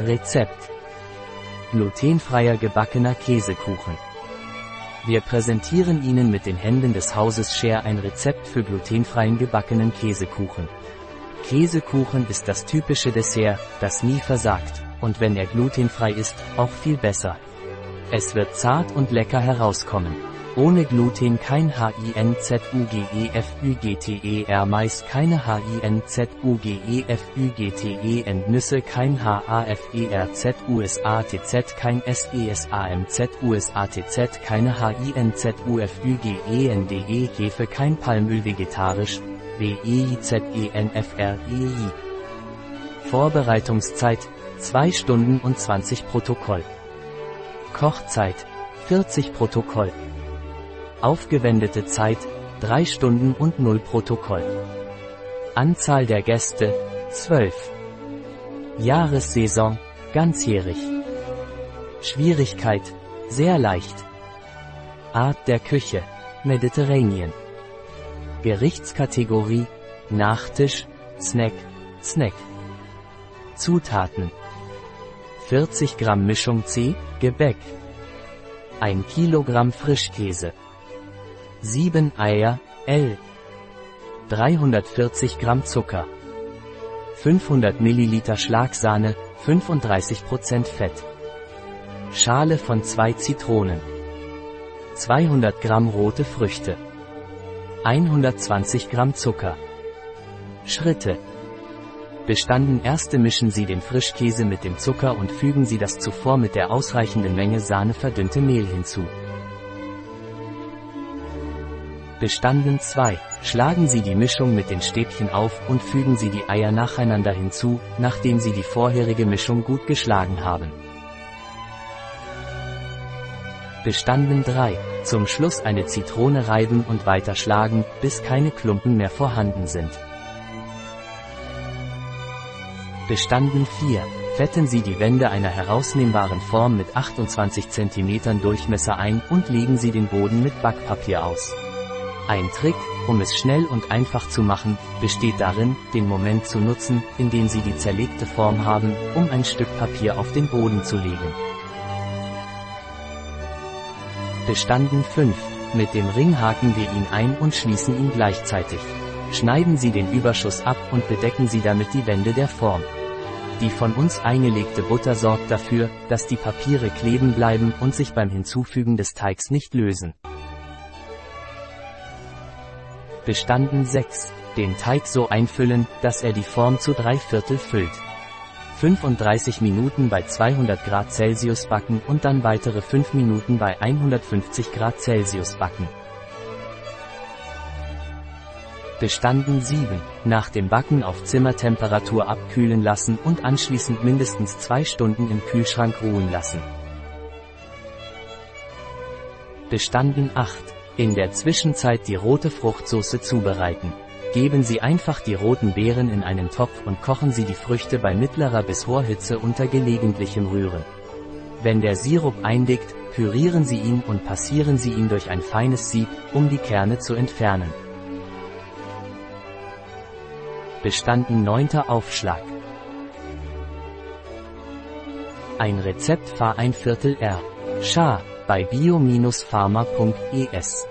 Rezept. Glutenfreier gebackener Käsekuchen. Wir präsentieren Ihnen mit den Händen des Hauses Share ein Rezept für glutenfreien gebackenen Käsekuchen. Käsekuchen ist das typische Dessert, das nie versagt, und wenn er glutenfrei ist, auch viel besser. Es wird zart und lecker herauskommen. Ohne Gluten kein HINZUGEFÜGTER Mais keine HINZUGEFÜGTE Nüsse kein HAFERZUSATZ kein SESAMZUSATZ keine HINZUFÜGENDE Hefe kein Palmöl vegetarisch WEIZENFREI Vorbereitungszeit 2 Stunden und 20 Protokoll. Kochzeit 40 Protokoll Aufgewendete Zeit 3 Stunden und 0 Protokoll. Anzahl der Gäste 12. Jahressaison ganzjährig. Schwierigkeit sehr leicht. Art der Küche Mediterranean. Gerichtskategorie Nachtisch, Snack, Snack. Zutaten 40 Gramm Mischung C, Gebäck 1 Kilogramm Frischkäse 7 Eier, L. 340 Gramm Zucker. 500 Milliliter Schlagsahne, 35% Fett. Schale von zwei Zitronen. 200 Gramm rote Früchte. 120 Gramm Zucker. Schritte. Bestanden erste mischen Sie den Frischkäse mit dem Zucker und fügen Sie das zuvor mit der ausreichenden Menge Sahne verdünnte Mehl hinzu. Bestanden 2. Schlagen Sie die Mischung mit den Stäbchen auf und fügen Sie die Eier nacheinander hinzu, nachdem Sie die vorherige Mischung gut geschlagen haben. Bestanden 3. Zum Schluss eine Zitrone reiben und weiter schlagen, bis keine Klumpen mehr vorhanden sind. Bestanden 4. Fetten Sie die Wände einer herausnehmbaren Form mit 28 cm Durchmesser ein und legen Sie den Boden mit Backpapier aus. Ein Trick, um es schnell und einfach zu machen, besteht darin, den Moment zu nutzen, in dem Sie die zerlegte Form haben, um ein Stück Papier auf den Boden zu legen. Bestanden 5. Mit dem Ring haken wir ihn ein und schließen ihn gleichzeitig. Schneiden Sie den Überschuss ab und bedecken Sie damit die Wände der Form. Die von uns eingelegte Butter sorgt dafür, dass die Papiere kleben bleiben und sich beim Hinzufügen des Teigs nicht lösen. Bestanden 6. Den Teig so einfüllen, dass er die Form zu drei Viertel füllt. 35 Minuten bei 200 Grad Celsius backen und dann weitere 5 Minuten bei 150 Grad Celsius backen. Bestanden 7. Nach dem Backen auf Zimmertemperatur abkühlen lassen und anschließend mindestens 2 Stunden im Kühlschrank ruhen lassen. Bestanden 8. In der Zwischenzeit die rote Fruchtsoße zubereiten. Geben Sie einfach die roten Beeren in einen Topf und kochen Sie die Früchte bei mittlerer bis hoher Hitze unter gelegentlichem Rühren. Wenn der Sirup eindickt, pürieren Sie ihn und passieren Sie ihn durch ein feines Sieb, um die Kerne zu entfernen. Bestanden 9. Aufschlag. Ein Rezept Fahr ein Viertel R. Schar bei bio-pharma.es